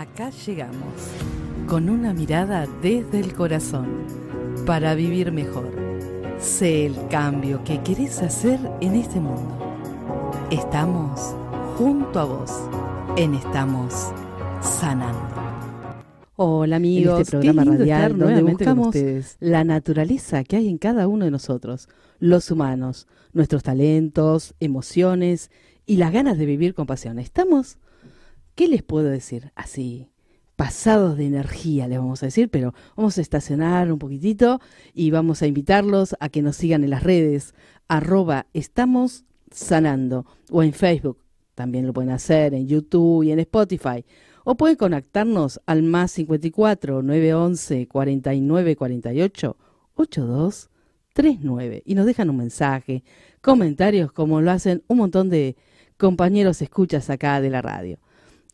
Acá llegamos, con una mirada desde el corazón, para vivir mejor. Sé el cambio que querés hacer en este mundo. Estamos junto a vos, en Estamos Sanando. Hola amigos, en este programa Qué lindo radial donde buscamos la naturaleza que hay en cada uno de nosotros, los humanos, nuestros talentos, emociones y las ganas de vivir con pasión. Estamos, ¿qué les puedo decir? Así, pasados de energía, les vamos a decir, pero vamos a estacionar un poquitito y vamos a invitarlos a que nos sigan en las redes, arroba estamos sanando, o en Facebook, también lo pueden hacer, en YouTube y en Spotify. O pueden conectarnos al más 54 911 49 48 82 39 y nos dejan un mensaje, comentarios como lo hacen un montón de compañeros escuchas acá de la radio.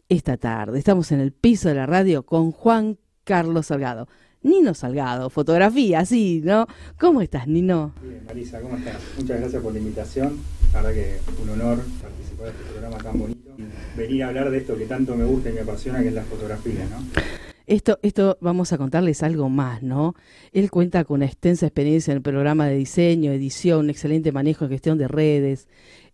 Esta tarde estamos en el piso de la radio con Juan Carlos Salgado. Nino Salgado, fotografía, sí, ¿no? ¿Cómo estás, Nino? Bien, Marisa, ¿cómo estás? Muchas gracias por la invitación. La verdad que un honor participar de este programa tan bonito. Venir a hablar de esto que tanto me gusta y me apasiona, que es la fotografía, ¿no? Esto, esto vamos a contarles algo más, ¿no? Él cuenta con una extensa experiencia en el programa de diseño, edición, excelente manejo y gestión de redes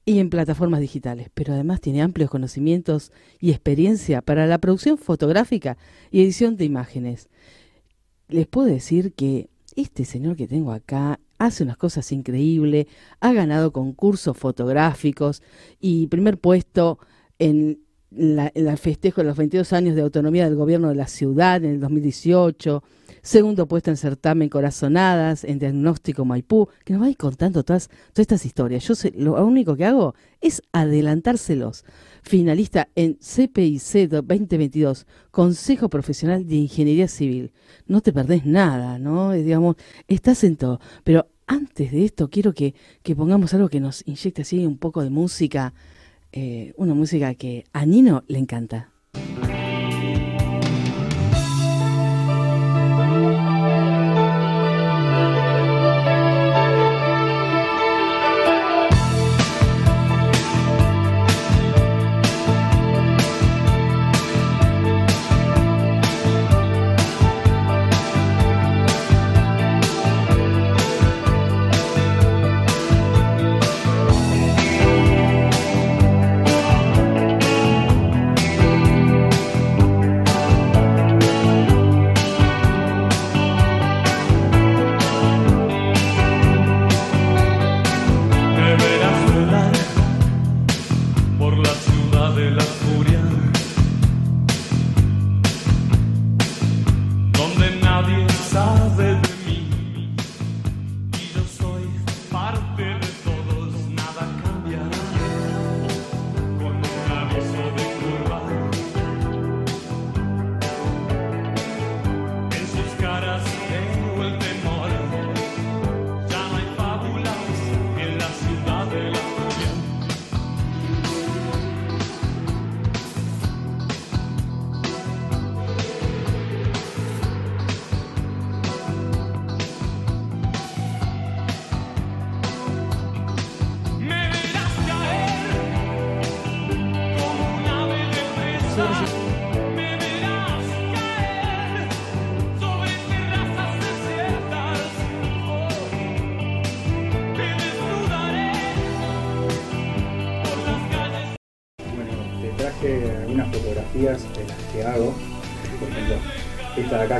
y en plataformas digitales, pero además tiene amplios conocimientos y experiencia para la producción fotográfica y edición de imágenes. Les puedo decir que este señor que tengo acá hace unas cosas increíbles, ha ganado concursos fotográficos y primer puesto en la, el festejo de los 22 años de autonomía del gobierno de la ciudad en el 2018, segundo puesto en certamen Corazonadas, en Diagnóstico Maipú, que nos va a ir contando todas, todas estas historias. Yo sé, lo único que hago es adelantárselos. Finalista en CPIC 2022, Consejo Profesional de Ingeniería Civil. No te perdés nada, ¿no? Digamos, estás en todo. Pero antes de esto, quiero que, que pongamos algo que nos inyecte así un poco de música eh, una música que a Nino le encanta.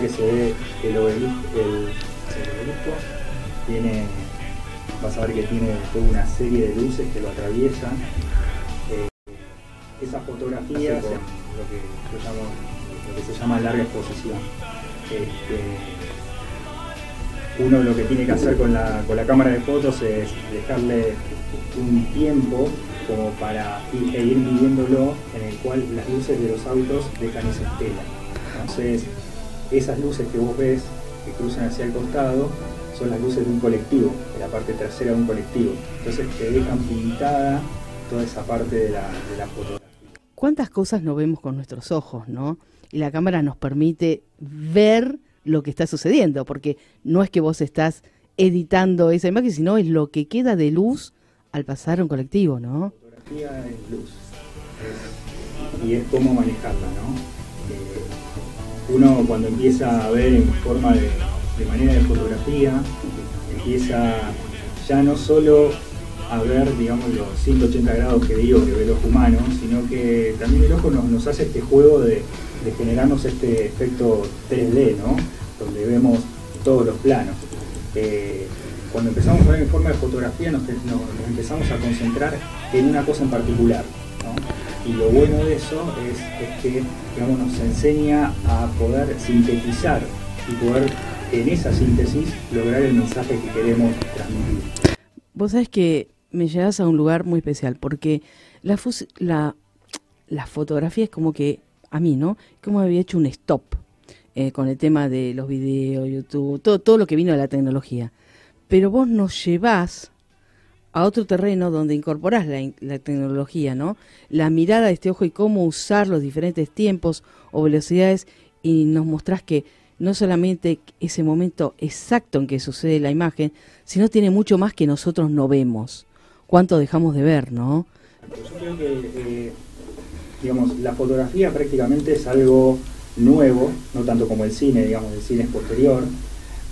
Que se ve el obelisco, el, el obelisco tiene, vas a ver que tiene toda una serie de luces que lo atraviesan. Eh, esas fotografías con lo que yo llamo lo que se llama larga exposición. Este, uno lo que tiene que hacer con la, con la cámara de fotos es dejarle un tiempo como para ir, e ir midiéndolo en el cual las luces de los autos dejan esa estela. Entonces, esas luces que vos ves que cruzan hacia el costado son las luces de un colectivo, de la parte trasera de un colectivo. Entonces te dejan pintada toda esa parte de la, de la fotografía. ¿Cuántas cosas no vemos con nuestros ojos, no? Y la cámara nos permite ver lo que está sucediendo, porque no es que vos estás editando esa imagen, sino es lo que queda de luz al pasar un colectivo, ¿no? fotografía es luz. Es- y es cómo manejarla, ¿no? Uno cuando empieza a ver en forma de, de manera de fotografía, empieza ya no solo a ver, digamos, los 180 grados que digo que el ojo humano, sino que también el ojo nos, nos hace este juego de, de, generarnos este efecto 3D, ¿no? Donde vemos todos los planos. Eh, cuando empezamos a ver en forma de fotografía nos, nos, empezamos a concentrar en una cosa en particular. Y lo bueno de eso es, que, digamos, nos enseña a poder sintetizar y poder en esa síntesis lograr el mensaje que queremos transmitir. Vos sabés que me llevas a un lugar muy especial, porque la, la, la fotografía es como que, a mí, ¿no? Como había hecho un stop eh, con el tema de los videos, YouTube, todo, todo lo que vino de la tecnología. Pero vos nos llevás a otro terreno donde incorporás la, tecnología, ¿no? La mirada de este ojo y cómo usar los diferentes tiempos o velocidades y nos mostrás que no solamente ese momento exacto en que sucede la imagen, sino tiene mucho más que nosotros no vemos cuánto dejamos de ver, ¿no? Yo creo que, digamos, la fotografía prácticamente es algo nuevo, no tanto como el cine, digamos, el cine es posterior,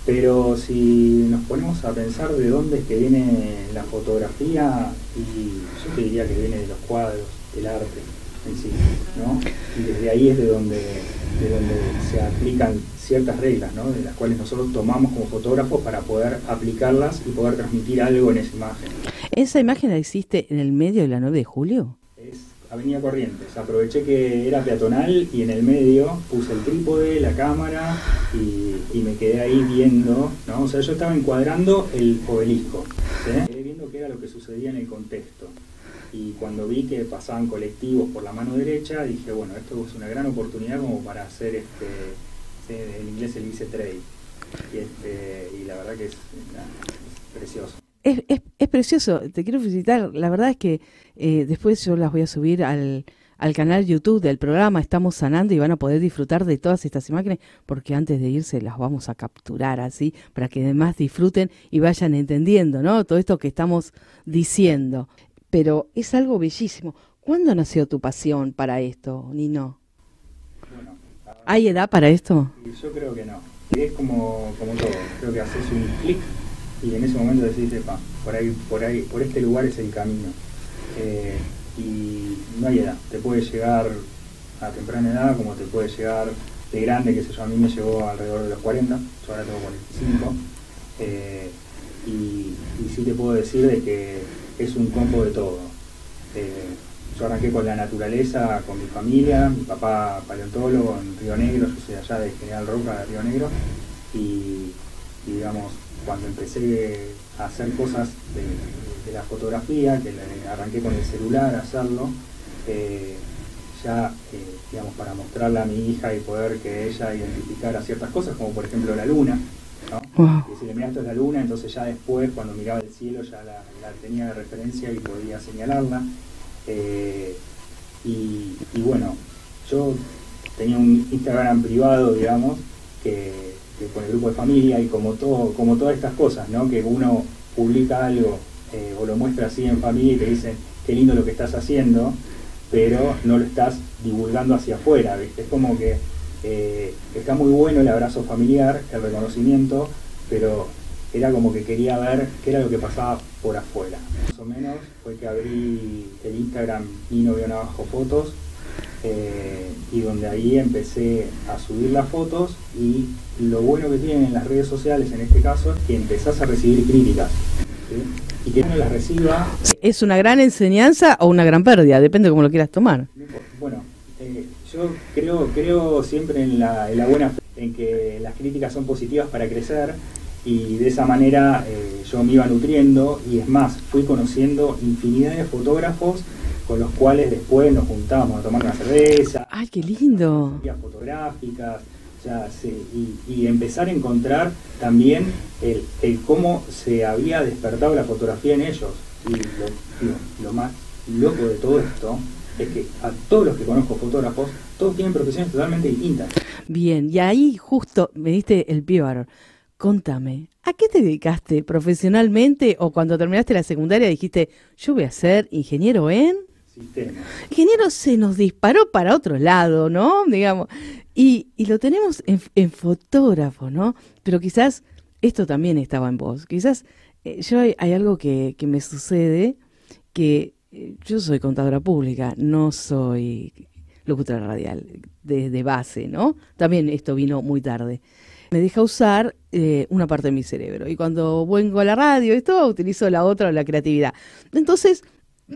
pero si nos ponemos a pensar de dónde es que viene la fotografía, y yo te diría que viene de los cuadros, del arte en sí, ¿no? Y desde ahí es de donde, de donde se aplican ciertas reglas, ¿no? De las cuales nosotros tomamos como fotógrafos para poder aplicarlas y poder transmitir algo en esa imagen. ¿Esa imagen existe en el medio de la 9 de julio? Avenida Corrientes. Aproveché que era peatonal y en el medio puse el trípode, la cámara y, me quedé ahí viendo. O sea, yo estaba encuadrando el obelisco, ¿sí? Quedé viendo qué era lo que sucedía en el contexto y cuando vi que pasaban colectivos por la mano derecha, dije, bueno, esto es una gran oportunidad como para hacer, este, en inglés se dice trade, y, este, y la verdad que es precioso. Es, es, es, precioso, te quiero felicitar, la verdad es que eh, después yo las voy a subir al, al canal YouTube del programa Estamos Sanando y van a poder disfrutar de todas estas imágenes porque antes de irse las vamos a capturar así para que además disfruten y vayan entendiendo, ¿no? Todo esto que estamos diciendo pero es algo bellísimo. ¿Cuándo nació tu pasión para esto, Nino? Bueno, ¿Hay edad para esto? Yo creo que no. Es como, como todo. Creo que haces un clic y en ese momento decís, pa, por ahí, por ahí, por este lugar es el camino. Eh, y no hay edad. Te puede llegar a temprana edad como te puede llegar de grande, que sé yo, a mí me llegó alrededor de los 40, yo ahora tengo 45. Eh, y, sí te puedo decir de que es un combo de todo. Eh, yo arranqué con la naturaleza, con mi familia, mi papá paleontólogo en Río Negro, yo soy allá de General Roca de Río Negro, y digamos, cuando empecé a hacer cosas de, de, la fotografía, que le, arranqué con el celular a hacerlo, eh, ya, eh, digamos, para mostrarla a mi hija y poder que ella identificara ciertas cosas, como por ejemplo la luna, ¿no? Wow. Y si le miraste la luna, entonces ya después, cuando miraba el cielo, ya la, la tenía de referencia y podía señalarla. Eh, y, y, bueno, yo tenía un Instagram privado, digamos, que, con el grupo de familia y como todo, como todas estas cosas, ¿no? Que uno publica algo eh, o lo muestra así en familia y te dicen qué lindo lo que estás haciendo, pero no lo estás divulgando hacia afuera, ¿viste? Es como que eh, está muy bueno el abrazo familiar, el reconocimiento, pero era como que quería ver qué era lo que pasaba por afuera. Más o menos fue que abrí el Instagram Nino Guión Abajo Fotos eh, y donde ahí empecé a subir las fotos y lo bueno que tienen las redes sociales en este caso es que empezás a recibir críticas. ¿sí? Y que uno las reciba... ¿Es una gran enseñanza o una gran pérdida? Depende de cómo lo quieras tomar. Bueno, eh, yo creo, creo siempre en la, en la buena fe, en que las críticas son positivas para crecer y de esa manera eh, yo me iba nutriendo y es más, fui conociendo infinidad de fotógrafos con los cuales después nos juntábamos a tomar una cerveza. ¡Ay, qué lindo! fotográficas, o sea, sí, y, y, empezar a encontrar también el, el, cómo se había despertado la fotografía en ellos. Y lo, lo, lo más loco de todo esto es que a todos los que conozco fotógrafos, todos tienen profesiones totalmente distintas. Bien, y ahí justo me diste el varón. Contame, ¿a qué te dedicaste profesionalmente o cuando terminaste la secundaria dijiste, yo voy a ser ingeniero en? Sistemas. Ingeniero se nos disparó para otro lado, ¿no? Digamos. Y, y lo tenemos en, fotógrafo, ¿no? Pero quizás esto también estaba en vos. Quizás eh, yo hay, algo que, me sucede que eh, yo soy contadora pública, no soy locutora radial desde de base, ¿no? También esto vino muy tarde. Me deja usar eh, una parte de mi cerebro y cuando vengo a la radio, esto utilizo la otra, la creatividad. Entonces,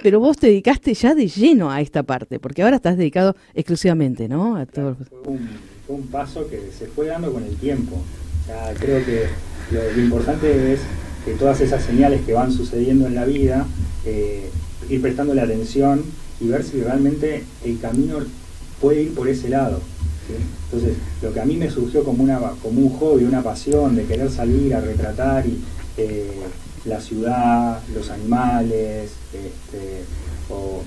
pero vos te dedicaste ya de lleno a esta parte, porque ahora estás dedicado exclusivamente, ¿no? A todo... fue, un, fue, un, paso que se fue dando con el tiempo. O sea, creo que lo, lo, importante es que todas esas señales que van sucediendo en la vida, eh, ir prestándole atención y ver si realmente el camino puede ir por ese lado. ¿sí? Entonces, lo que a mí me surgió como, una, como un hobby, una pasión de querer salir a retratar y, eh, la ciudad, los animales, este, o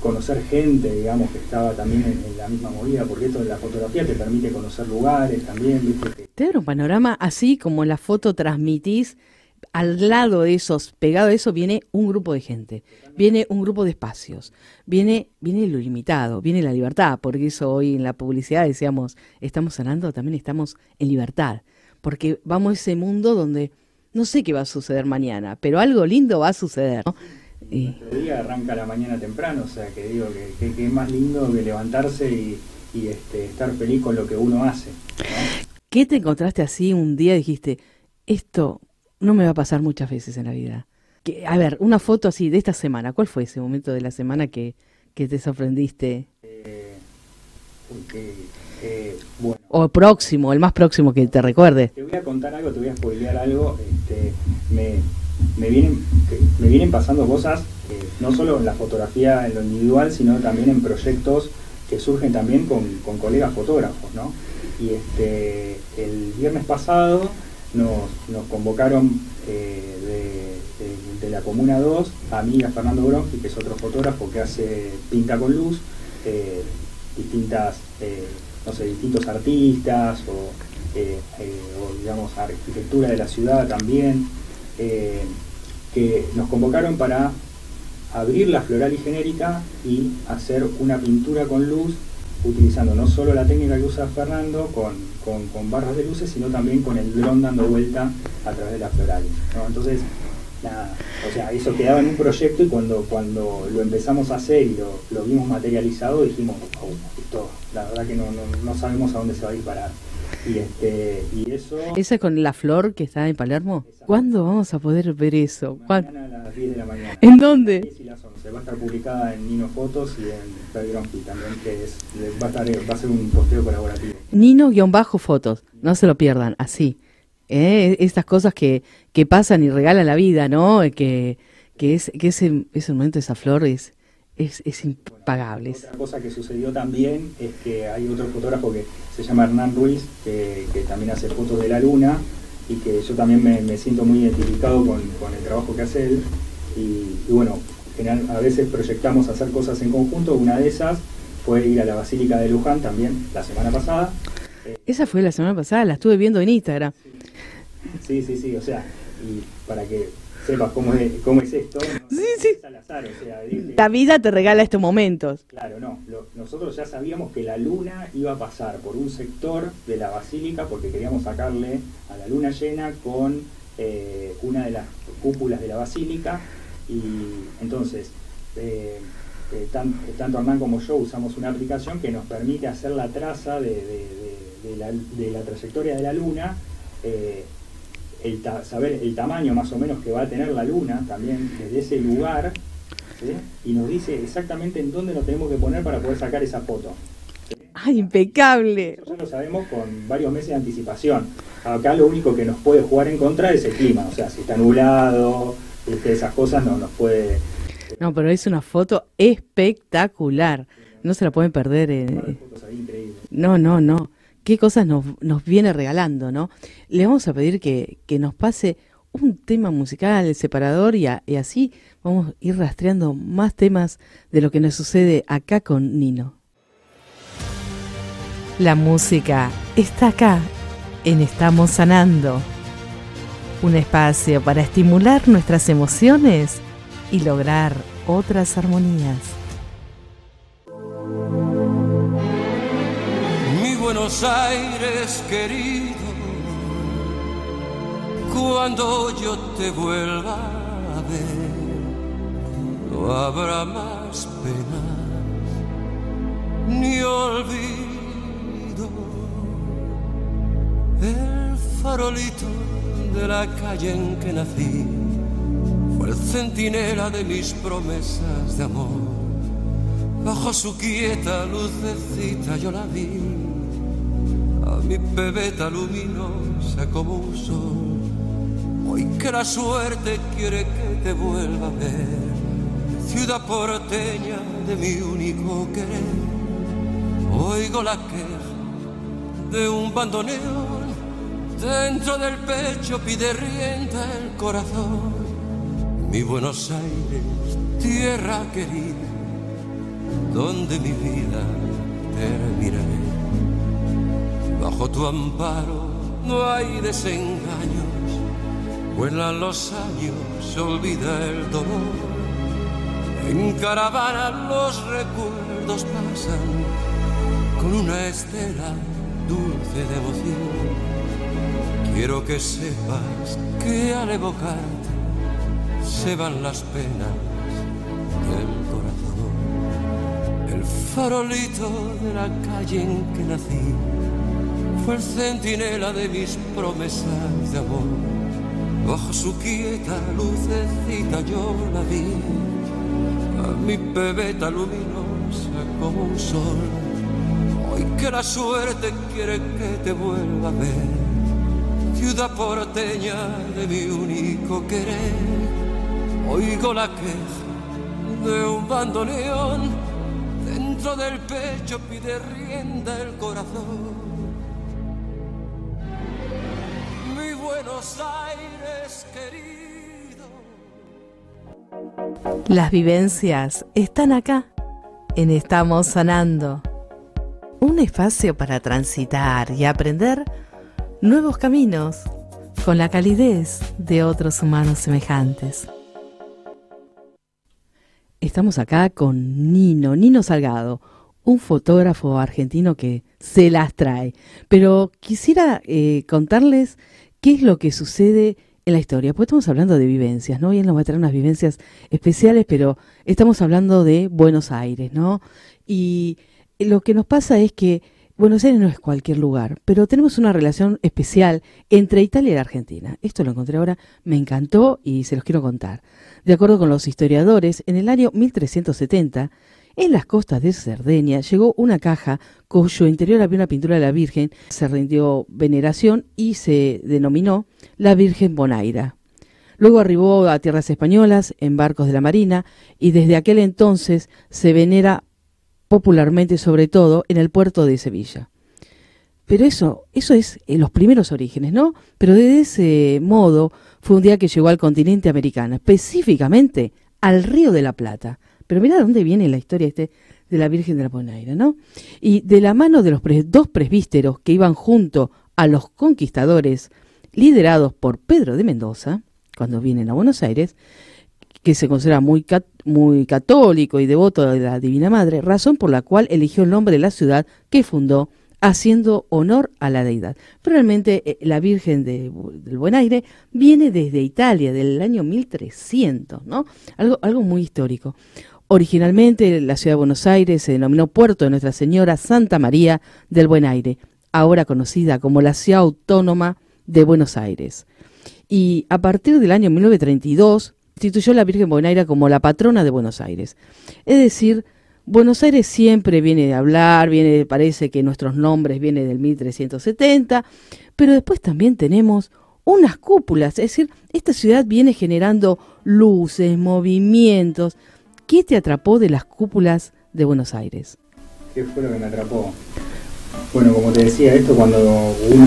conocer gente, digamos, que estaba también en, en, la misma movida, porque esto de la fotografía te permite conocer lugares también. ¿viste? Te un panorama así como la foto transmitís al lado de esos, pegado a eso, viene un grupo de gente, viene un grupo de espacios, viene, viene lo limitado, viene la libertad, porque eso hoy en la publicidad decíamos, estamos hablando, también estamos en libertad, porque vamos a ese mundo donde no sé qué va a suceder mañana, pero algo lindo va a suceder. ¿no? Y... El día arranca la mañana temprano, o sea que digo que, que, que es más lindo que levantarse y, y este, estar feliz con lo que uno hace. ¿no? ¿Qué te encontraste así un día y dijiste, esto no me va a pasar muchas veces en la vida. Que, a ver, una foto así de esta semana. ¿Cuál fue ese momento de la semana que, que te sorprendiste? Eh, porque, eh, bueno, o próximo, el más próximo que te recuerde. Te voy a contar algo, te voy a spoilear algo. Este, me, me, vienen, me vienen pasando cosas, eh, no solo en la fotografía en lo individual, sino también en proyectos que surgen también con, con colegas fotógrafos. ¿no? Y este, el viernes pasado nos, nos convocaron eh, de, de, de, la Comuna 2 a mí y a Fernando Bronchi, que es otro fotógrafo que hace pinta con luz, eh, distintas, no sé, distintos artistas o, eh, o, digamos arquitectura de la ciudad también, que nos convocaron para abrir la floral y genérica y hacer una pintura con luz utilizando no solo la técnica que usa Fernando con, con, con barras de luces, sino también con el dron dando vuelta a través de la floral. ¿no? Entonces, o sea, eso quedaba en un proyecto y cuando, cuando lo empezamos a hacer y lo, lo vimos materializado, dijimos, oh, esto, la verdad que no, no, no, sabemos a dónde se va a ir parar. Y, este, y eso... ¿Esa con la flor que está en Palermo? ¿Cuándo vamos a poder ver eso? Mañana a las 10 de la mañana. ¿En dónde? Va a estar publicada en Nino Fotos y en Pedronqui también, que es, va, a estar, va a ser un posteo colaborativo. Nino-fotos, no se lo pierdan, así. ¿eh? Estas cosas que, que pasan y regalan la vida, ¿no? Que, que, es, que ese, ese momento, esa flor es, es, es impagable. Bueno, otra cosa que sucedió también es que hay otro fotógrafo que se llama Hernán Ruiz, que, que también hace fotos de la luna y que yo también me, me siento muy identificado con, con, el trabajo que hace él. Y, y bueno, general, a veces proyectamos hacer cosas en conjunto, una de esas fue ir a la Basílica de Luján también la semana pasada. Esa fue la semana pasada, la estuve viendo en Instagram. Sí, sí, sí, o sea, y para que sepas cómo es, cómo es esto, no, sí, sí. es al azar, o sea, la vida te regala estos momentos. Claro, no, lo, nosotros ya sabíamos que la luna iba a pasar por un sector de la basílica porque queríamos sacarle a la luna llena con eh, una de las cúpulas de la basílica y entonces eh, eh, tan, tanto Hernán como yo usamos una aplicación que nos permite hacer la traza de, de, de, la, trayectoria de la luna, eh, el saber el tamaño más o menos que va a tener la luna también desde ese lugar, ¿sí? y nos dice exactamente en dónde nos tenemos que poner para poder sacar esa foto. ¿sí? ¡Ay, impecable! Nosotros lo sabemos con varios meses de anticipación. Acá lo único que nos puede jugar en contra es el clima, o sea, si está nublado, este, esas cosas no nos puede... No, pero es una foto espectacular. No se la pueden perder. Eh. No, no, no. Qué cosas nos, viene regalando, ¿no? Le vamos a pedir que, que nos pase un tema musical, separador, y, y así vamos a ir rastreando más temas de lo que nos sucede acá con Nino. La música está acá, en Estamos Sanando. Un espacio para estimular nuestras emociones y lograr otras armonías. Buenos Aires querido, cuando yo te vuelva a ver, no habrá más penas ni olvido. El farolito de la calle en que nací fue el centinela de mis promesas de amor. Bajo su quieta lucecita yo la vi, mi pebeta luminosa como un sol. Hoy que la suerte quiere que te vuelva a ver, ciudad porteña de mi único querer, oigo la queja de un bandoneón, dentro del pecho pide rienda el corazón. Mi Buenos Aires, tierra querida donde mi vida terminaré. Bajo tu amparo no hay desengaños, vuelan los años, olvida el dolor. En caravana los recuerdos pasan con una estela dulce de emoción. Quiero que sepas que al evocarte se van las penas del corazón el farolito de la calle en que nací fue el centinela de mis promesas de amor. Bajo su quieta lucecita yo la vi, a mi pebeta luminosa como un sol. Hoy que la suerte quiere que te vuelva a ver, ciudad porteña de mi único querer. Oigo la queja de un bandoneón dentro del pecho pide rienda el corazón. Aires querido. Las vivencias están acá, en Estamos Sanando. Un espacio para transitar y aprender nuevos caminos con la calidez de otros humanos semejantes. Estamos acá con Nino, Nino Salgado, un fotógrafo argentino que se las trae. Pero quisiera eh, contarles qué es lo que sucede en la historia, porque estamos hablando de vivencias, ¿no? Y él nos va a traer unas vivencias especiales, pero estamos hablando de Buenos Aires, ¿no? Y lo que nos pasa es que Buenos Aires no es cualquier lugar, pero tenemos una relación especial entre Italia y la Argentina. Esto lo encontré ahora, me encantó y se los quiero contar. De acuerdo con los historiadores, en el año 1370, en las costas de Cerdeña llegó una caja cuyo interior había una pintura de la Virgen, se rindió veneración y se denominó la Virgen Bonaira. Luego arribó a tierras españolas en barcos de la Marina y desde aquel entonces se venera popularmente sobre todo en el puerto de Sevilla. Pero eso, eso es en los primeros orígenes, ¿no? Pero de ese modo fue un día que llegó al continente americano, específicamente al Río de la Plata. Pero mira dónde viene la historia este de la Virgen de la Bonaira, ¿no? Y de la mano de los dos presbíteros que iban junto a los conquistadores, liderados por Pedro de Mendoza, cuando vienen a Buenos Aires, que se considera muy, muy católico y devoto de la Divina Madre, razón por la cual eligió el nombre de la ciudad que fundó haciendo honor a la deidad. Pero realmente eh, la Virgen de, del Buen Aire viene desde Italia, del año 1300, ¿no? Algo muy histórico. Originalmente la ciudad de Buenos Aires se denominó Puerto de Nuestra Señora Santa María del Buen Aire, ahora conocida como la Ciudad Autónoma de Buenos Aires. Y a partir del año 1932 instituyó la Virgen Bonaira como la patrona de Buenos Aires. Es decir, Buenos Aires siempre viene de hablar, viene, parece que nuestros nombres vienen del 1370, pero después también tenemos unas cúpulas, es decir, esta ciudad viene generando luces, movimientos. ¿Qué te atrapó de las cúpulas de Buenos Aires? ¿Qué fue lo que me atrapó? Bueno, como te decía, esto cuando uno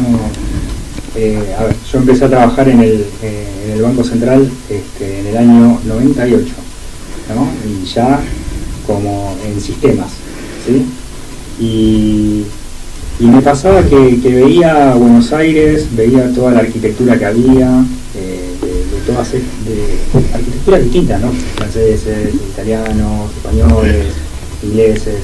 eh, a ver, yo empecé a trabajar en el, eh, Banco Central este, en el año 98, ¿no? Y ya como en sistemas, ¿sí? Y, y me pasaba que, que, veía Buenos Aires, veía toda la arquitectura que había, eh, de, todas de, arquitecturas distintas, ¿no? Franceses, italianos, españoles, ingleses.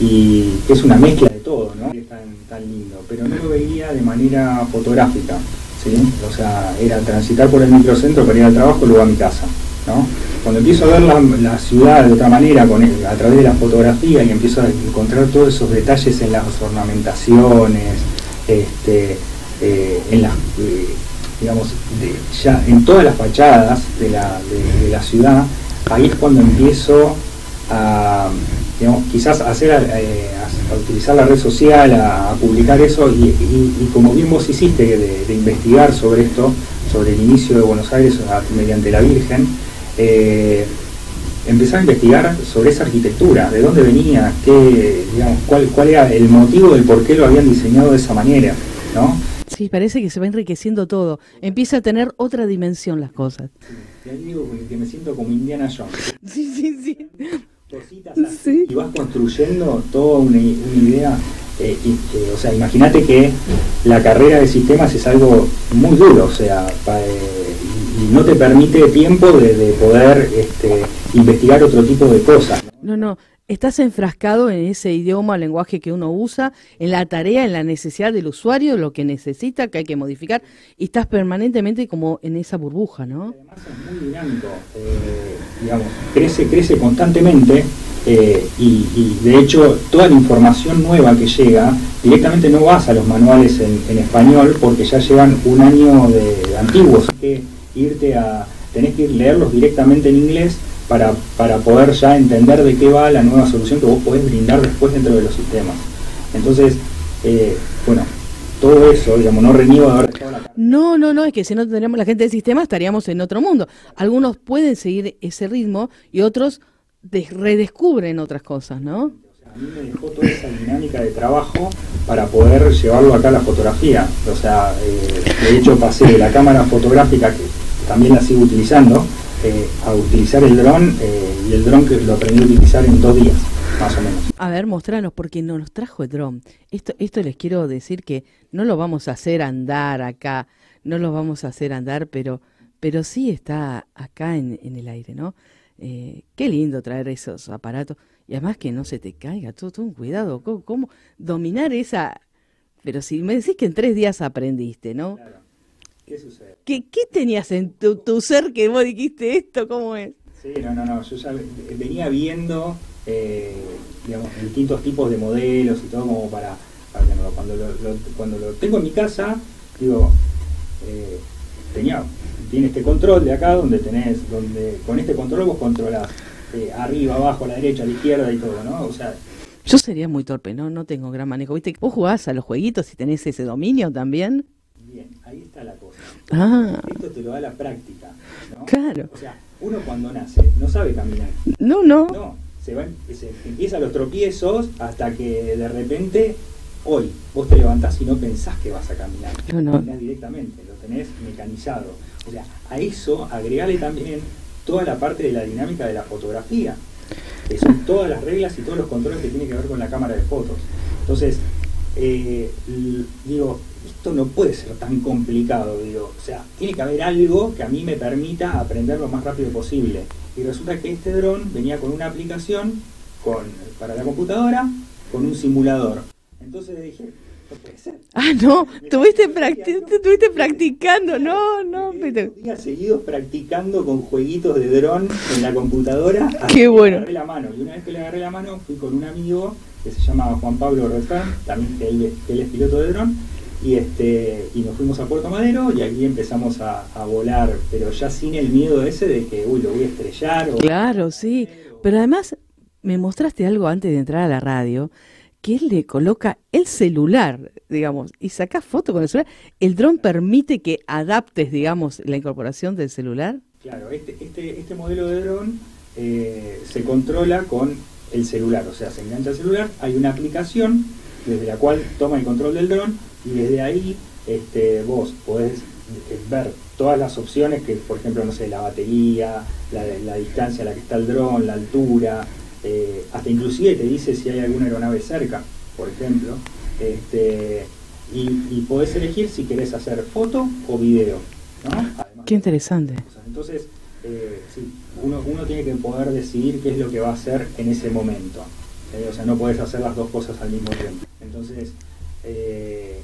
y es una mezcla de todo, ¿no? Es tan, tan lindo, pero no lo veía de manera fotográfica, ¿sí? O sea, era transitar por el microcentro para ir al trabajo luego a mi casa, ¿no? Cuando empiezo a ver la, la ciudad de otra manera, con el- a través de la fotografía, y empiezo a encontrar todos esos detalles en las ornamentaciones, este, eh, en las, eh, digamos, de- ya en todas las fachadas de la, de- la ciudad, ahí es cuando empiezo a, digamos, quizás hacer, eh, a, utilizar la red social, a, publicar eso, y, como bien vos hiciste de, investigar sobre esto, sobre el inicio de Buenos Aires mediante la Virgen, eh, empezar a investigar sobre esa arquitectura, de dónde venía, qué, digamos, cuál, cuál era el motivo del por qué lo habían diseñado de esa manera, ¿no? Sí, parece que se va enriqueciendo todo. Empieza a tener otra dimensión las cosas. Ahí digo que- me siento como Indiana Jones. Sí, sí, sí. cositas así, Sí. y vas construyendo toda una, una idea. eh, y, eh, o sea, imagínate que la carrera de sistemas es algo muy duro, o sea, pa- eh, y, no te permite tiempo de, de poder este, investigar otro tipo de cosas. No, no. Estás enfrascado en ese idioma, lenguaje que uno usa, en la tarea, en la necesidad del usuario, lo que necesita, que hay que modificar, y estás permanentemente como en esa burbuja, ¿no? Además es muy dinámico, eh, digamos, crece, crece constantemente eh, y, y, de hecho toda la información nueva que llega directamente no vas a los manuales en, en español porque ya llevan un año de, antiguos, Hay que irte a, que leerlos directamente en inglés para, para poder ya entender de qué va la nueva solución que vos podés brindar después dentro de los sistemas. Entonces, eh, bueno, todo eso, digamos, no reniego de haber. No, no, no, es que si no tenemos la gente del sistema estaríamos en otro mundo. Algunos pueden seguir ese ritmo y otros des- redescubren otras cosas, ¿no? A mí me dejó toda esa dinámica de trabajo para poder llevarlo acá a la fotografía. O sea, eh, de hecho pasé de la cámara fotográfica, que también la sigo utilizando, eh, a utilizar el dron eh, y el dron que lo aprendí a utilizar en dos días, más o menos. A ver, mostranos, porque no nos trajo el dron. Esto, esto les quiero decir que no lo vamos a hacer andar acá, no lo vamos a hacer andar, pero, pero sí está acá en, en el aire, ¿no? Eh, qué lindo traer esos aparatos y además que no se te caiga, todo, todo un cuidado, ¿cómo, cómo dominar esa... Pero si me decís que en tres días aprendiste, ¿no? Claro. ¿Qué sucede? ¿Qué, qué tenías en tu, tu ser que vos dijiste esto? ¿Cómo es? Sí, no, no, no. Yo ya ve- venía viendo, eh, digamos, distintos tipos de modelos y todo como para, para tenerlo. Cuando lo, lo- cuando lo tengo en mi casa, digo, eh, tenía, tiene este control de acá donde tenés, donde con este control vos controlás eh, arriba, abajo, a la derecha, a la izquierda y todo, ¿no? O sea, Yo sería muy torpe, ¿no? No tengo gran manejo. ¿Viste? ¿Vos jugás a los jueguitos y tenés ese dominio también? Bien, ahí está la cosa. Ah, Esto te lo da la práctica, ¿no? Claro. O sea, uno cuando nace no sabe caminar. no, no. No, se van, se empiezan los tropiezos hasta que de repente, hoy, vos te levantás y no pensás que vas a caminar. No, no. Caminás directamente, lo tenés mecanizado. O sea, a eso agregale también toda la parte de la dinámica de la fotografía, que son todas las reglas y todos los controles que tienen que ver con la cámara de fotos. Entonces, eh, digo, esto no puede ser tan complicado, digo, o sea, tiene que haber algo que a mí me permita aprender lo más rápido posible. Y resulta que este dron venía con una aplicación con, para la computadora, con un simulador. Entonces dije, no puede ser. Ah, no. Tuviste, practi- practicando. No, no. Días seguidos practicando con jueguitos de dron en la computadora. Qué le bueno. agarré la mano. Y una vez que le agarré la mano, fui con un amigo que se llama Juan Pablo Refán, también que él, que él es piloto de dron. Y, este, y nos fuimos a Puerto Madero y aquí empezamos a, a volar, pero ya sin el miedo ese de que, uy, lo voy a estrellar. O, Claro, sí. Pero además me mostraste algo antes de entrar a la radio, que él le coloca el celular, digamos, y sacás foto con el celular. ¿El dron permite que adaptes, digamos, la incorporación del celular? Claro, este, este, este modelo de dron eh, se controla con el celular, o sea, se engancha el celular, hay una aplicación desde la cual toma el control del dron y desde ahí este, vos podés eh, ver todas las opciones que, por ejemplo, no sé, la batería, la, la distancia a la que está el dron, la altura, eh, hasta inclusive te dice si hay alguna aeronave cerca, por ejemplo, este, y, y podés elegir si querés hacer foto o video, ¿no? Además Qué interesante. Entonces, eh, sí, uno, uno tiene que poder decidir qué es lo que va a hacer en ese momento. Eh, o sea, no puedes hacer las dos cosas al mismo tiempo. Entonces, eh,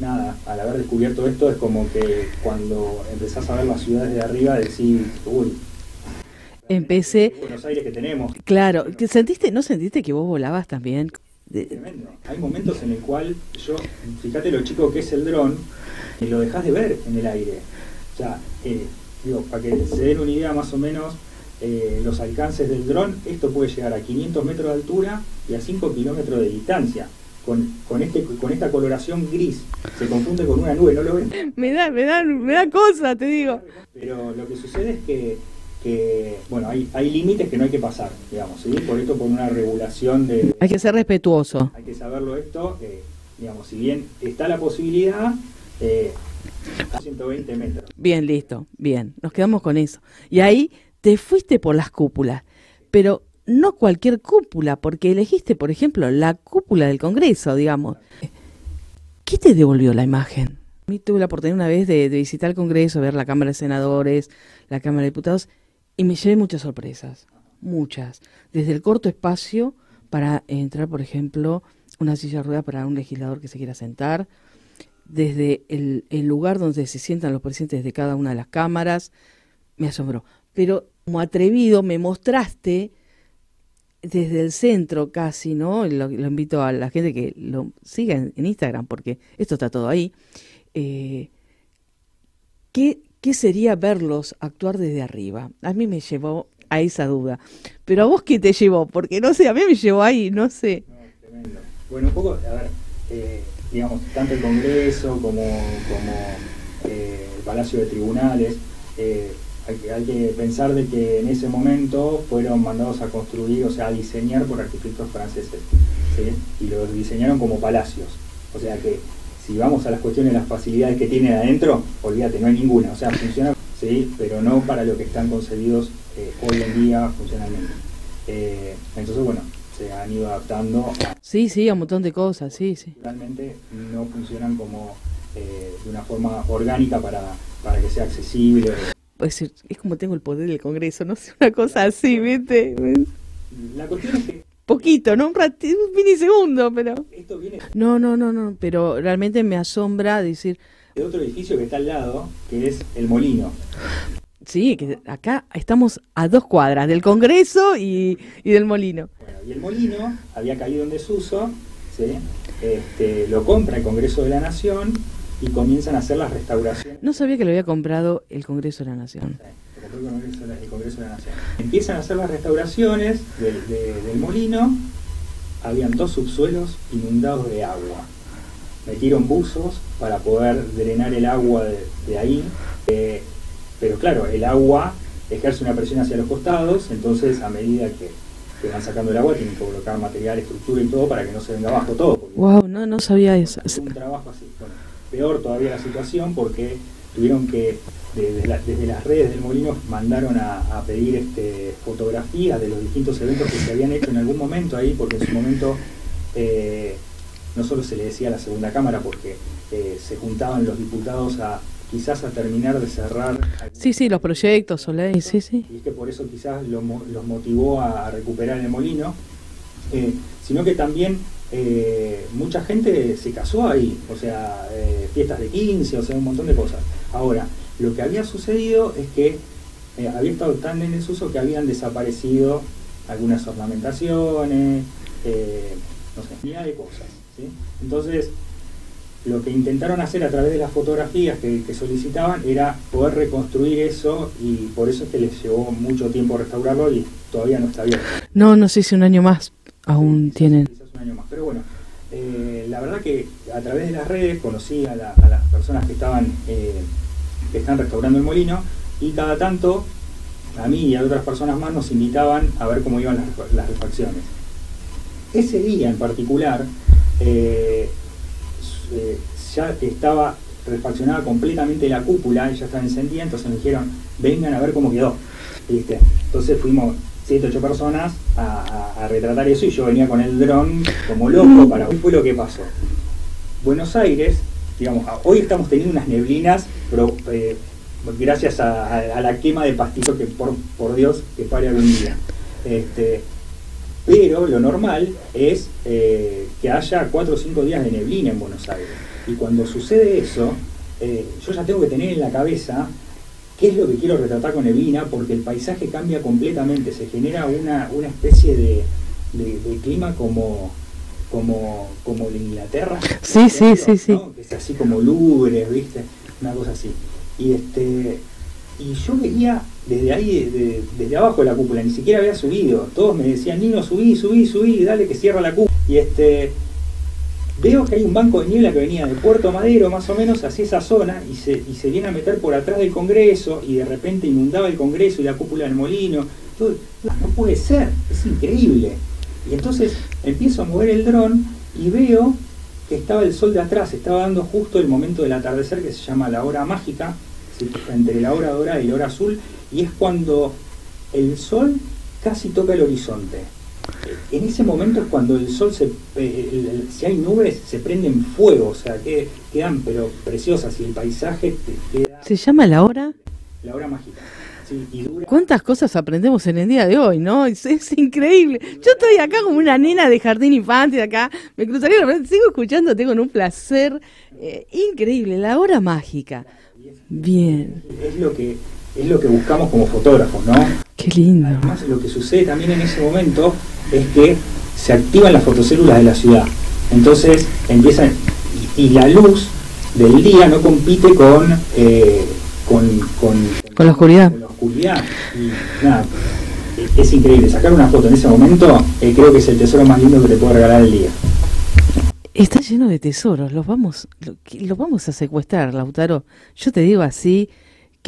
nada, al haber descubierto esto es como que cuando empezás a ver las ciudades de arriba decís, uy, Empecé, Buenos Aires que tenemos. claro, ¿que ¿sentiste, no sentiste que vos volabas también? Tremendo. Hay momentos en el cual yo, fíjate lo chico que es el dron, y lo dejas de ver en el aire. O sea, eh, digo, para que se den una idea más o menos, eh, los alcances del dron, esto puede llegar a 500 metros de altura y a 5 kilómetros de distancia. Con, con, este, con esta coloración gris, se confunde con una nube, ¿no lo ven? Me da, me da, me da cosa, te digo. Pero lo que sucede es que, que, bueno, hay, hay límites que no hay que pasar, digamos, ¿sí? Por esto, por una regulación de, Hay que ser respetuoso. hay que saberlo esto, eh, digamos, si bien está la posibilidad, eh, a 120 metros. Bien, listo, bien, nos quedamos con eso. Y ahí te fuiste por las cúpulas, pero no cualquier cúpula, porque elegiste, por ejemplo, la cúpula del Congreso, digamos. ¿Qué te devolvió la imagen? A mí tuve la oportunidad una vez de, visitar el Congreso, ver la Cámara de Senadores, la Cámara de Diputados, y me llevé muchas sorpresas, muchas. Desde el corto espacio para entrar, por ejemplo, una silla de rueda para un legislador que se quiera sentar, desde el, el lugar donde se sientan los presidentes de cada una de las cámaras, me asombró. Pero como atrevido me mostraste desde el centro casi, ¿no? Lo, invito a la gente que lo siga en, Instagram porque esto está todo ahí. Eh, ¿qué, ¿Qué sería verlos actuar desde arriba? A mí me llevó a esa duda. Pero a vos qué te llevó? Porque no sé, a mí me llevó ahí, no sé. No, tremendo. Bueno, un poco, a ver, eh, digamos, tanto el Congreso como, como eh, el Palacio de Tribunales, eh, hay, que, hay que pensar de que en ese momento fueron mandados a construir, o sea, a diseñar por arquitectos franceses, ¿sí? y los diseñaron como palacios. O sea que si vamos a las cuestiones de las facilidades que tienen adentro, olvídate, no hay ninguna. O sea, funciona, sí, pero no para lo que están concebidos eh, hoy en día funcionalmente. Eh, entonces, bueno, se han ido adaptando a Sí, sí, a un montón de cosas, sí, sí. realmente no funcionan como eh, de una forma orgánica para, para que sea accesible. Pues, es como tengo el poder del Congreso, no sé, una cosa así, ¿viste? La cuestión es que Poquito, ¿no? Un, rati- un minisegundo, pero... esto viene No, no, no, no, pero realmente me asombra decir, de otro edificio que está al lado, que es el Molino. sí, que acá estamos a dos cuadras del Congreso y, y del Molino. Bueno, y el Molino había caído en desuso, ¿sí? Este, lo compra el Congreso de la Nación y comienzan a hacer las restauraciones. No sabía que lo había comprado el Congreso de la Nación. Sí, lo compró el Congreso, de la- el Congreso de la Nación. Empiezan a hacer las restauraciones del, de- del molino. Habían dos subsuelos inundados de agua. Metieron buzos para poder drenar el agua de, de ahí. Eh, pero claro, el agua ejerce una presión hacia los costados, entonces a medida que, que van sacando el agua tienen que colocar material, estructura y todo para que no se venga abajo todo. Wow, no, no sabía eso. es un trabajo así. Bueno, peor todavía la situación porque tuvieron que, desde, la- desde las redes del molino, mandaron a, a pedir este, fotografías de los distintos eventos que se habían hecho en algún momento ahí, porque en su momento eh, no solo se le decía a la segunda cámara, porque eh, se juntaban los diputados a quizás a terminar de cerrar. Sí, sí, los proyectos, Soleil, sí, sí. Y es que por eso quizás lo los motivó a, a recuperar el molino, eh, sino que también eh, mucha gente se casó ahí, o sea, eh, fiestas de 15, o sea, un montón de cosas. Ahora, lo que había sucedido es que eh, había estado tan en desuso que habían desaparecido algunas ornamentaciones, eh, no sé, infinidad de cosas. ¿sí? Entonces, lo que intentaron hacer a través de las fotografías que, que solicitaban era poder reconstruir eso y por eso es que les llevó mucho tiempo restaurarlo y todavía no está abierto. No, no sé si un año más aún tienen. Año más. Pero bueno, eh, la verdad que a través de las redes conocí a, la- a las personas que estaban eh, que están restaurando el molino y cada tanto a mí y a otras personas más nos invitaban a ver cómo iban las, refa- las refacciones. Ese día en particular eh, ya estaba refaccionada completamente la cúpula y ya estaba encendida, entonces me dijeron, vengan a ver cómo quedó. Entonces fuimos 7, 8 personas a, retratar eso y yo venía con el dron como loco para... ¿Qué fue lo que pasó? Buenos Aires, digamos, hoy estamos teniendo unas neblinas, pero eh, gracias a, la quema de pastizo que por, Dios que pare algún día. Este, pero lo normal es eh, que haya cuatro o cinco días de neblina en Buenos Aires. Y cuando sucede eso, eh, yo ya tengo que tener en la cabeza qué es lo que quiero retratar con neblina, porque el paisaje cambia completamente, se genera una, una especie de, de- de clima como, como, como de Inglaterra. Sí, sí, sí, sí. ¿no? Que es así como lúgubre, ¿viste? Una cosa así. Y este y yo veía desde ahí, de- desde abajo de la cúpula, ni siquiera había subido. Todos me decían, Nino, subí, subí, subí, dale que cierra la cúpula. Y este veo que hay un banco de niebla que venía de Puerto Madero, más o menos, hacia esa zona, y se, y se viene a meter por atrás del Congreso, y de repente inundaba el Congreso y la cúpula del molino. No puede ser, es increíble. Y entonces empiezo a mover el dron y veo que estaba el sol de atrás, estaba dando justo el momento del atardecer que se llama la hora mágica, entre la hora dorada y la hora azul, y es cuando el sol casi toca el horizonte. En ese momento es cuando el sol se, eh, si hay nubes, se prenden fuego, o sea, que quedan pero preciosas y el paisaje te queda Se llama la hora. la hora mágica. Sí, y dura ¿Cuántas cosas aprendemos en el día de hoy, no? Es, es increíble. Yo estoy acá como una nena de jardín infantil acá. Me cruzaría, sigo escuchándote con un placer eh, increíble. La hora mágica. Bien. es lo que es lo que buscamos como fotógrafos, ¿no? Qué lindo. Además, lo que sucede también en ese momento es que se activan las fotocélulas de la ciudad. Entonces empiezan, y, y la luz del día no compite con, eh, con, con, Con la oscuridad. con la oscuridad. Y nada, es increíble. Sacar una foto en ese momento eh, creo que es el tesoro más lindo que te puede regalar el día. Está lleno de tesoros. Los vamos, los vamos a secuestrar, Lautaro. Yo te digo así.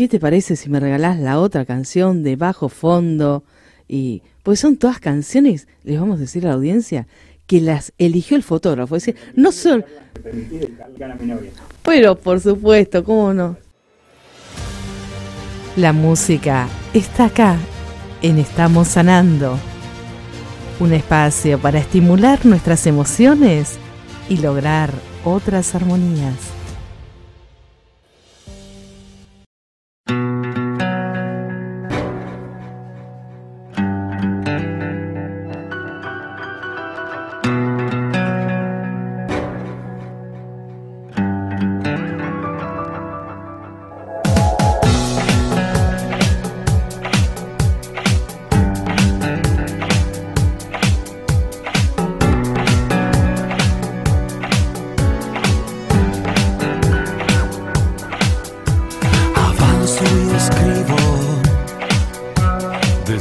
¿Qué te parece si me regalás la otra canción de bajo fondo? Y pues son todas canciones, les vamos a decir a la audiencia, que las eligió el fotógrafo. Es decir, no novia. pero por supuesto, ¿cómo no? La música está acá, en Estamos Sanando. Un espacio para estimular nuestras emociones y lograr otras armonías.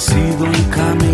Decido un camino,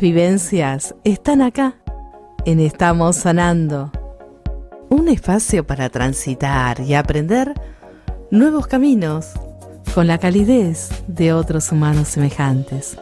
Vivencias están acá, en Estamos Sanando. Un espacio para transitar y aprender nuevos caminos con la calidez de otros humanos semejantes.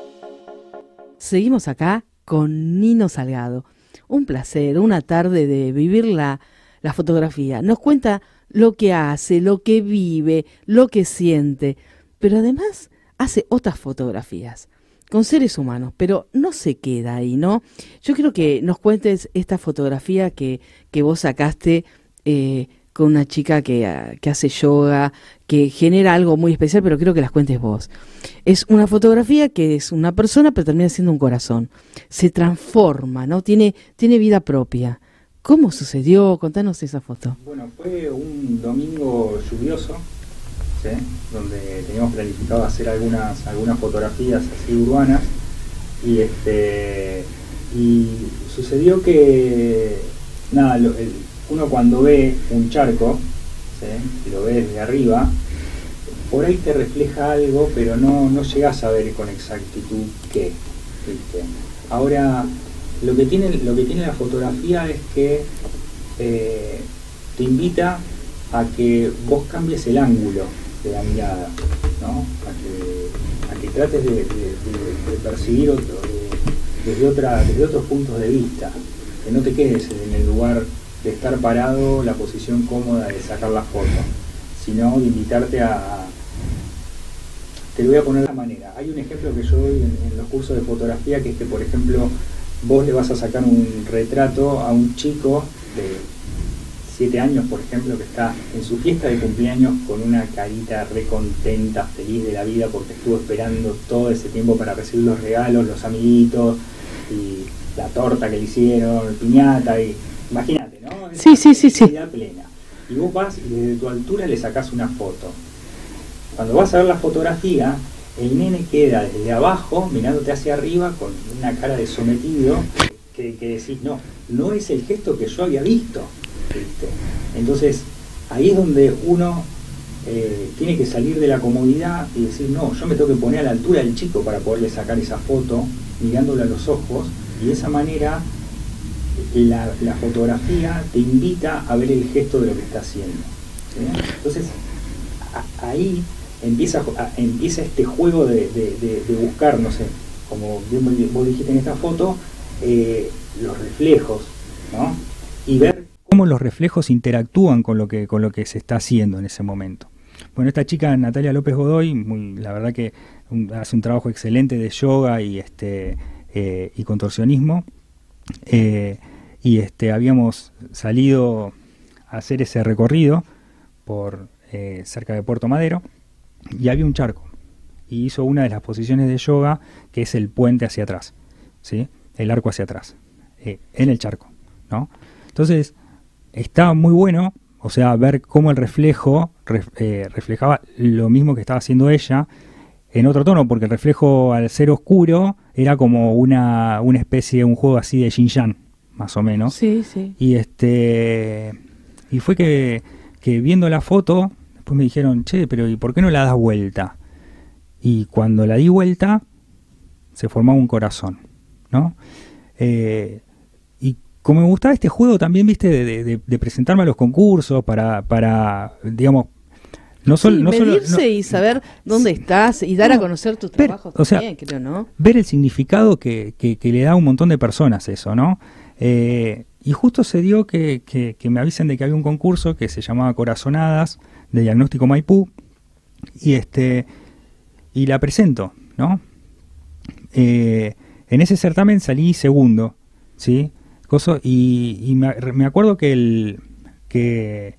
Seguimos acá con Nino Salgado. Un placer, una tarde de vivir la, la fotografía. Nos cuenta lo que hace, lo que vive, lo que siente, pero además hace otras fotografías con seres humanos, pero no se queda ahí, ¿no? Yo quiero que nos cuentes esta fotografía que, que vos sacaste eh, con una chica que, ah, que hace yoga, que genera algo muy especial, pero quiero que las cuentes vos. Es una fotografía que es una persona, pero termina siendo un corazón. Se transforma, ¿no? Tiene, tiene vida propia. ¿Cómo sucedió? Contanos esa foto. Bueno, fue un domingo lluvioso, donde teníamos planificado hacer algunas, algunas fotografías así urbanas. Y este y sucedió que nada, lo- el- uno cuando ve un charco, y lo ve desde arriba, por ahí te refleja algo, pero no, no llegas a ver con exactitud qué. Ahora, lo que, tiene, lo que tiene la fotografía es que eh, te invita a que vos cambies el ángulo de la mirada, ¿no? a, que, a que trates de, de- percibir otro, de- desde, otra, desde otros puntos de vista, que no te quedes en el lugar de estar parado, la posición cómoda de sacar la foto, sino de invitarte a, te lo voy a poner de la manera. Hay un ejemplo que yo doy en, en los cursos de fotografía, que es que, por ejemplo, vos le vas a sacar un retrato a un chico de 7 años, por ejemplo, que está en su fiesta de cumpleaños con una carita recontenta, feliz de la vida, porque estuvo esperando todo ese tiempo para recibir los regalos, los amiguitos, y la torta que le hicieron, piñata, y imagínate, ¿no? Es Sí, sí, sí, sí. plena. Y vos vas y desde tu altura le sacás una foto. Cuando vas a ver la fotografía, el nene queda desde abajo mirándote hacia arriba con una cara de sometido que, que decís, no, no es el gesto que yo había visto. Entonces, ahí es donde uno eh, tiene que salir de la comodidad y decir, no, yo me tengo que poner a la altura del chico para poderle sacar esa foto, mirándolo a los ojos, y de esa manera la, fotografía te invita a ver el gesto de lo que está haciendo. Entonces, ahí empieza, empieza este juego de, buscar, no sé, como bien vos dijiste en esta foto, eh, los reflejos, ¿no? Cómo los reflejos interactúan con lo que con lo que se está haciendo en ese momento. Bueno, esta chica Natalia López Godoy, la verdad que hace un trabajo excelente de yoga y este eh, y contorsionismo. Eh, y este habíamos salido a hacer ese recorrido por eh, cerca de Puerto Madero y había un charco y hizo una de las posiciones de yoga que es el puente hacia atrás, ¿sí? el arco hacia atrás, en el charco, ¿no? Entonces estaba muy bueno, o sea, ver cómo el reflejo ref- eh, reflejaba lo mismo que estaba haciendo ella en otro tono, porque el reflejo al ser oscuro era como una, una especie, un juego así de yin yang, más o menos. Sí, sí. Y este y fue que, que viendo la foto, después me dijeron, che, pero ¿y por qué no la das vuelta? Y cuando la di vuelta, se formaba un corazón, ¿no? Eh, como me gustaba este juego también, viste, de, de- de presentarme a los concursos para, para digamos, no, sol- Sí, no solo... medirse no- y saber dónde estás y dar a No, conocer tus ver, trabajos o sea, también, creo, ¿no? ver el significado que, que- que le da a un montón de personas eso, ¿no? Eh, y justo se dio que, que- que me avisen de que había un concurso que se llamaba Corazonadas de Diagnóstico Maipú y este y la presento, ¿no? Eh, en ese certamen salí segundo, ¿sí? Coso, y y me, me acuerdo que el que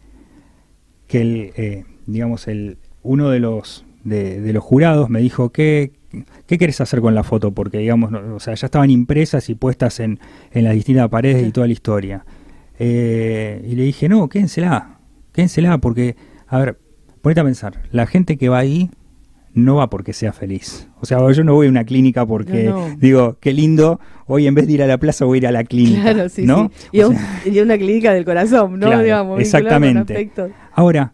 que el eh, digamos el uno de los de, de los jurados me dijo que ¿qué querés hacer con la foto? Porque, digamos, no- o sea, ya estaban impresas y puestas en, en las distintas paredes y toda la historia. Eh, y le dije, no, quédensela, quédensela, porque, a ver, ponete a pensar, la gente que va ahí no va porque sea feliz. O sea, yo no voy a una clínica porque No, no. digo, qué lindo, hoy en vez de ir a la plaza voy a ir a la clínica. Claro, sí, ¿no? sí. Y, O un- y una clínica del corazón, ¿no? Claro, Digamos, exactamente. Ahora,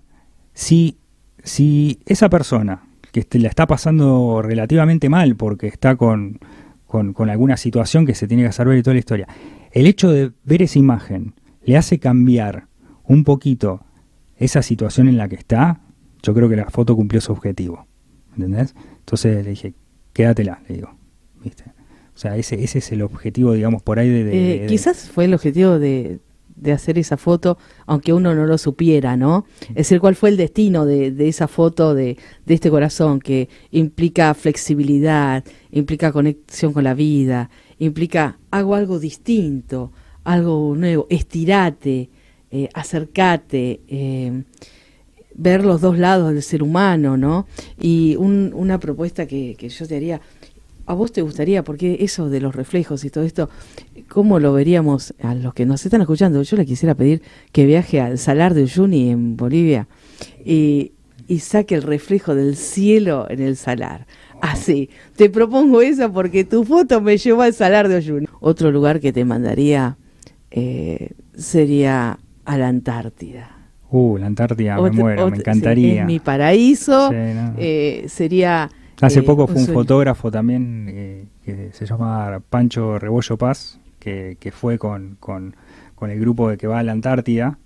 si, si esa persona que la está pasando relativamente mal porque está con, con, con alguna situación que se tiene que hacer ver y toda la historia, el hecho de ver esa imagen le hace cambiar un poquito esa situación en la que está, yo creo que la foto cumplió su objetivo. ¿Entendés? Entonces le dije, quédatela, le digo. ¿Viste? O sea, ese, ese es el objetivo, digamos, por ahí de... de- Eh, de- quizás fue el objetivo de, de hacer esa foto, aunque uno no lo supiera, ¿no? Es decir, cuál fue el destino de, de esa foto de, de este corazón que implica flexibilidad, implica conexión con la vida, implica hago algo distinto, algo nuevo, estirate, eh, acercate, eh, ver los dos lados del ser humano, ¿no? Y un- una propuesta que, que yo te haría, ¿a vos te gustaría? Porque eso de los reflejos y todo esto, ¿cómo lo veríamos a los que nos están escuchando? Yo le quisiera pedir que viaje al Salar de Uyuni en Bolivia y, saque el reflejo del cielo en el salar. Así, te propongo eso porque tu foto me llevó al Salar de Uyuni. Otro lugar que te mandaría eh, sería a la Antártida. Uh, la Antártida, me muero, me encantaría. es mi paraíso. Sí, no. eh, sería. Hace eh, poco fue un fotógrafo también eh, que se llama Pancho Rebollo Paz, que, que fue con, con, con el grupo de que va a la Antártida.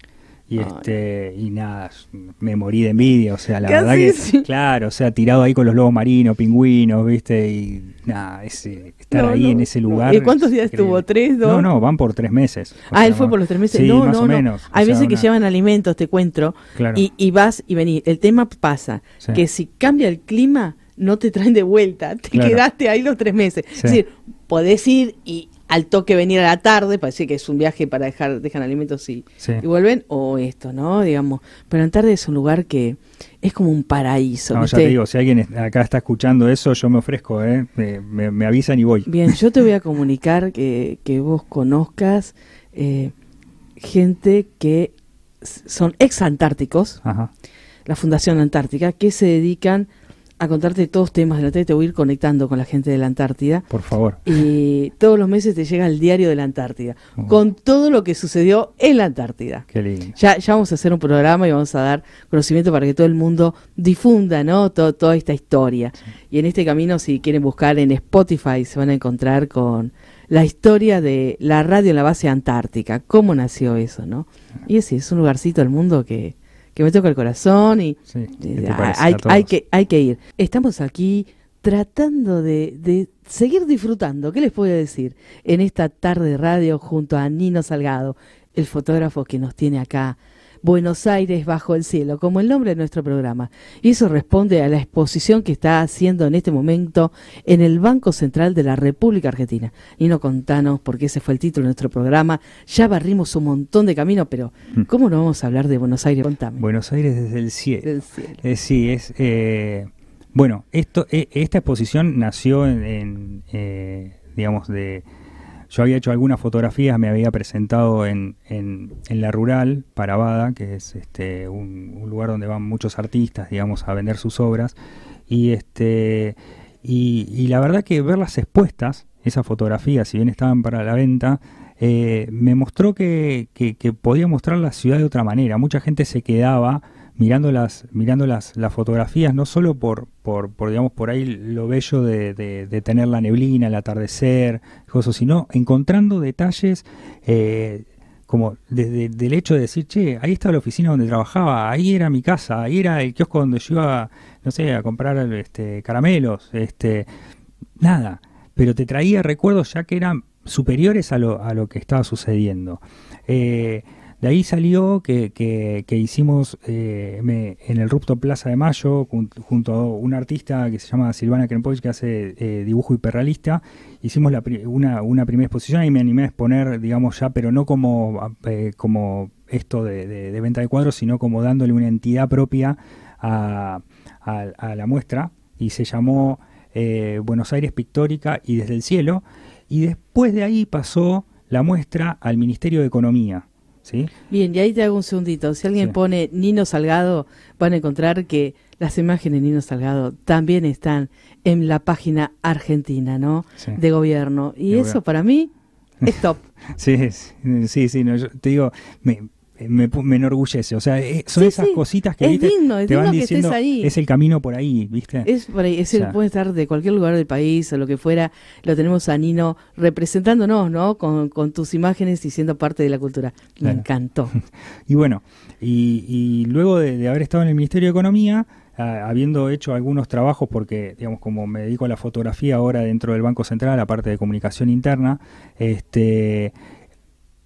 Y Ay. este y nada, me morí de envidia, o sea, la Casi verdad que, sí. claro, o sea, tirado ahí con los lobos marinos, pingüinos, viste, y nada, ese, estar No, ahí no, en ese lugar. ¿Y cuántos días estuvo? ¿Tres, dos? No, no, van por tres meses. Ah, sea, él fue por los tres meses. Sí, no, más no, o no. menos. o Hay sea, veces que llevan alimentos, te encuentro. Claro. Y, y vas y venís. El tema pasa Sí. que si cambia el clima, no te traen de vuelta. Te Claro. quedaste ahí los tres meses. Es decir, podés ir y al toque venir a la tarde, parece que es un viaje para dejar, dejan alimentos y, Sí. y vuelven, o esto, ¿no? Digamos. Pero la tarde es un lugar que es como un paraíso. No, ya te digo, si alguien acá está escuchando eso, yo me ofrezco, ¿eh? me, me- me avisan y voy. Bien, yo te voy a comunicar que, que vos conozcas eh, gente que son ex antárticos, Ajá. la Fundación Antártica, que se dedican a contarte todos temas de la Antártida. Te voy a ir conectando con la gente de la Antártida. Por favor. Y todos los meses te llega el diario de la Antártida, con todo lo que sucedió en la Antártida. Qué lindo. Ya, ya vamos a hacer un programa y vamos a dar conocimiento para que todo el mundo difunda ¿no? To- toda esta historia. Y en este camino, si quieren buscar en Spotify, se van a encontrar con la historia de la radio en la base antártica, cómo nació eso, ¿no? Y ese es un lugarcito del mundo que, que me toca el corazón y Sí, eh, ¿qué te hay, hay- que, hay que ir. Estamos aquí tratando de, de seguir disfrutando, ¿qué les puedo decir? En esta tarde de radio junto a Nino Salgado, el fotógrafo que nos tiene acá, Buenos Aires bajo el cielo, como el nombre de nuestro programa. Y eso responde a la exposición que está haciendo en este momento en el Banco Central de la República Argentina. Nino, contanos, porque ese fue el título de nuestro programa. Ya barrimos un montón de camino, pero Mm. ¿cómo no vamos a hablar de Buenos Aires? Contame. Buenos Aires desde el cielo. Del cielo. Eh, sí, es. eh, bueno, esto, eh, esta exposición nació en, en, eh, digamos, de. Yo había hecho algunas fotografías, me había presentado en, en, La Rural, Parabada, que es este, un, lugar donde van muchos artistas, digamos, a vender sus obras. Y, este, y, y la verdad que verlas expuestas esas fotografías, si bien estaban para la venta, eh, me mostró que, que, que podía mostrar la ciudad de otra manera. Mucha gente se quedaba mirando las mirando las, las fotografías no solo por, por, por digamos por ahí lo bello de, de, tener la neblina el atardecer cosas sino encontrando detalles eh, como desde del hecho de decir che ahí estaba la oficina donde trabajaba ahí era mi casa ahí era el kiosco donde yo iba no sé a comprar este caramelos este nada pero te traía recuerdos ya que eran superiores a lo, a lo que estaba sucediendo. Eh, de ahí salió que, hicimos eh, me, en el Rupto Plaza de Mayo junto, a un artista que se llama Silvana Krempovich que hace eh, dibujo hiperrealista. Hicimos la, una, primera exposición y me animé a exponer, digamos ya, pero no como, eh, esto de, venta de cuadros, sino como dándole una entidad propia a, a, a la muestra y se llamó eh, Buenos Aires Pictórica y desde el cielo. Y después de ahí pasó la muestra al Ministerio de Economía. ¿Sí? Bien, y ahí te hago un segundito. Si alguien sí. pone Nino Salgado, van a encontrar que las imágenes de Nino Salgado también están en la página argentina, ¿no? Sí. De gobierno. Y de eso gobierno. para mí es top. sí, sí, sí. No, yo te digo, me, me, me, enorgullece. O sea, eh, son sí, esas sí. cositas que es ¿viste? digno, es te van diciendo, que estés ahí. es el camino por ahí, ¿viste? Es por ahí, es o sea, el, puede estar de cualquier lugar del país o lo que fuera. Lo tenemos a Nino representándonos, ¿no? Con, con tus imágenes y siendo parte de la cultura. Me Claro. encantó. Y bueno, y, y luego de, de haber estado en el Ministerio de Economía, ah, habiendo hecho algunos trabajos, porque, digamos, como me dedico a la fotografía ahora dentro del Banco Central, aparte de comunicación interna, este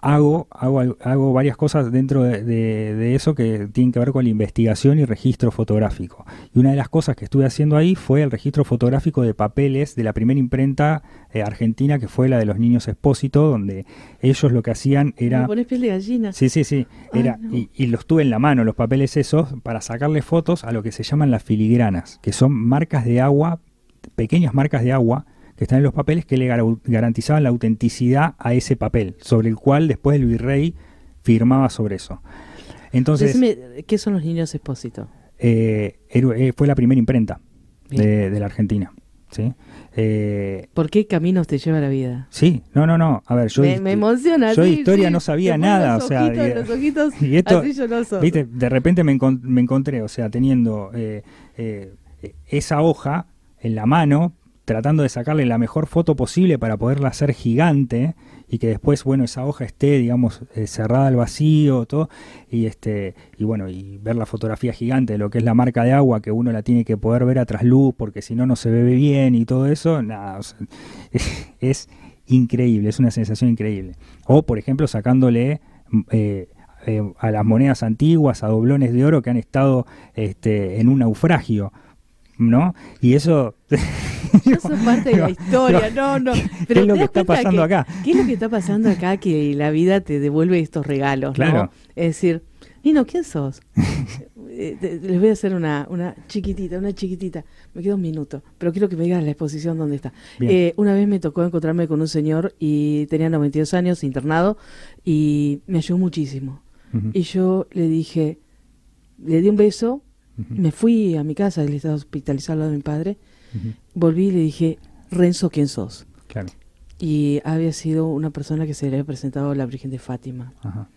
hago, hago, hago varias cosas dentro de, de, de, eso que tienen que ver con la investigación y registro fotográfico. Y una de las cosas que estuve haciendo ahí fue el registro fotográfico de papeles de la primera imprenta eh, argentina, que fue la de los niños expósito, donde ellos lo que hacían era... ¿Me pones piel de gallina? Sí, sí, sí. Era, no. y, y, los tuve en la mano, los papeles esos, para sacarle fotos a lo que se llaman las filigranas, que son marcas de agua, pequeñas marcas de agua, que están en los papeles que le garantizaban la autenticidad a ese papel, sobre el cual después el virrey firmaba sobre eso. Entonces, Decime, ¿qué son los niños expósito? Eh, eh, fue la primera imprenta de, de, la Argentina. ¿sí? Eh, ¿Por qué caminos te lleva la vida? Sí, no, no, no. A ver, yo. Me, me emociona. Yo sí, historia sí. no sabía nada. Los o sea, ojitos, los ojitos y esto, así llorosos. Viste, de repente me, encont me encontré, o sea, teniendo eh, eh, esa hoja en la mano tratando de sacarle la mejor foto posible para poderla hacer gigante y que después, bueno, esa hoja esté, digamos, eh, cerrada al vacío, todo, y este, y bueno, y ver la fotografía gigante lo que es la marca de agua, que uno la tiene que poder ver a trasluz, porque si no, no se ve bien y todo eso, nada, es, increíble, es una sensación increíble. O, por ejemplo, sacándole eh, eh, a las monedas antiguas, a doblones de oro que han estado este, en un naufragio, ¿no? Y eso... Eso es parte de la historia, no, no. Pero ¿Qué es lo que está pasando que, acá? ¿Qué es lo que está pasando acá que la vida te devuelve estos regalos, claro. ¿no? Es decir, Nino, ¿quién sos? Eh, les voy a hacer una, una chiquitita, una chiquitita. Me queda un minuto, pero quiero que me digas la exposición dónde está. Eh, una vez me tocó encontrarme con un señor y tenía 92 años, internado, y me ayudó muchísimo. Uh -huh. Y yo le dije, le di un beso, uh -huh. me fui a mi casa, él estaba hospitalizado de mi padre, uh -huh. Volví y le dije, Renzo, ¿quién sos? Claro. Y había sido una persona que se le había presentado a la Virgen de Fátima. Ajá.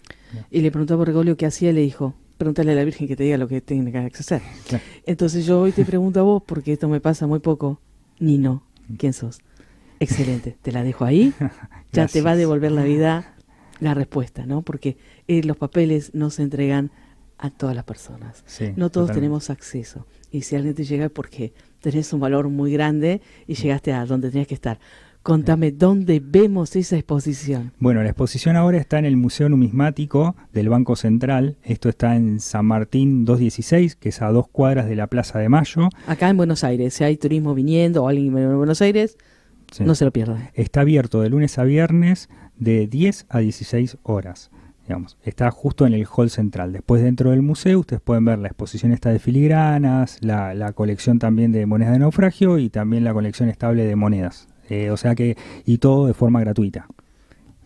Y le preguntó a Bergoglio qué hacía y le dijo, pregúntale a la Virgen que te diga lo que tiene que hacer. Claro. Entonces yo hoy te pregunto a vos, porque esto me pasa muy poco, Nino, ¿quién sos? Excelente, te la dejo ahí, ya te va a devolver la vida la respuesta, ¿no? Porque eh, los papeles no se entregan a todas las personas. Sí, no todos totalmente. tenemos acceso. Y si alguien te llega es porque tenés un valor muy grande y llegaste a donde tenías que estar. Contame, ¿dónde vemos esa exposición? Bueno, la exposición ahora está en el Museo Numismático del Banco Central. Esto está en San Martín 216, que es a dos cuadras de la Plaza de Mayo. Acá en Buenos Aires, si hay turismo viniendo o alguien en Buenos Aires, sí. no se lo pierdan. Está abierto de lunes a viernes de 10 a 16 horas. Digamos, está justo en el hall central. Después dentro del museo ustedes pueden ver la exposición esta de filigranas, la, la colección también de monedas de naufragio y también la colección estable de monedas. Eh, o sea que, y todo de forma gratuita.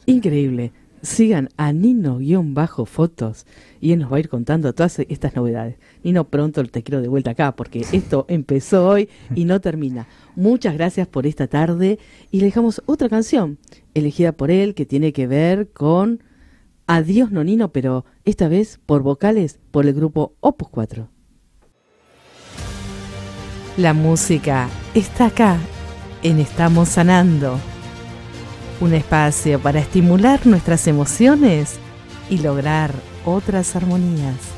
Increíble. sigan a Nino-fotos y él nos va a ir contando todas estas novedades. Nino, pronto te quiero de vuelta acá porque esto empezó hoy y no termina. Muchas gracias por esta tarde y le dejamos otra canción elegida por él que tiene que ver con Adiós Nonino, pero esta vez por vocales por el grupo Opus 4. La música está acá en Estamos Sanando un espacio para estimular nuestras emociones y lograr otras armonías.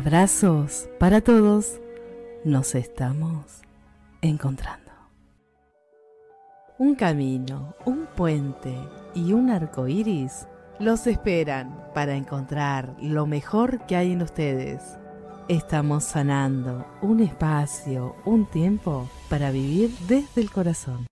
abrazos para todos. Nos estamos encontrando. Un camino, un puente y un arco iris los esperan para encontrar lo mejor que hay en ustedes. Estamos sanando un espacio, un tiempo para vivir desde el corazón.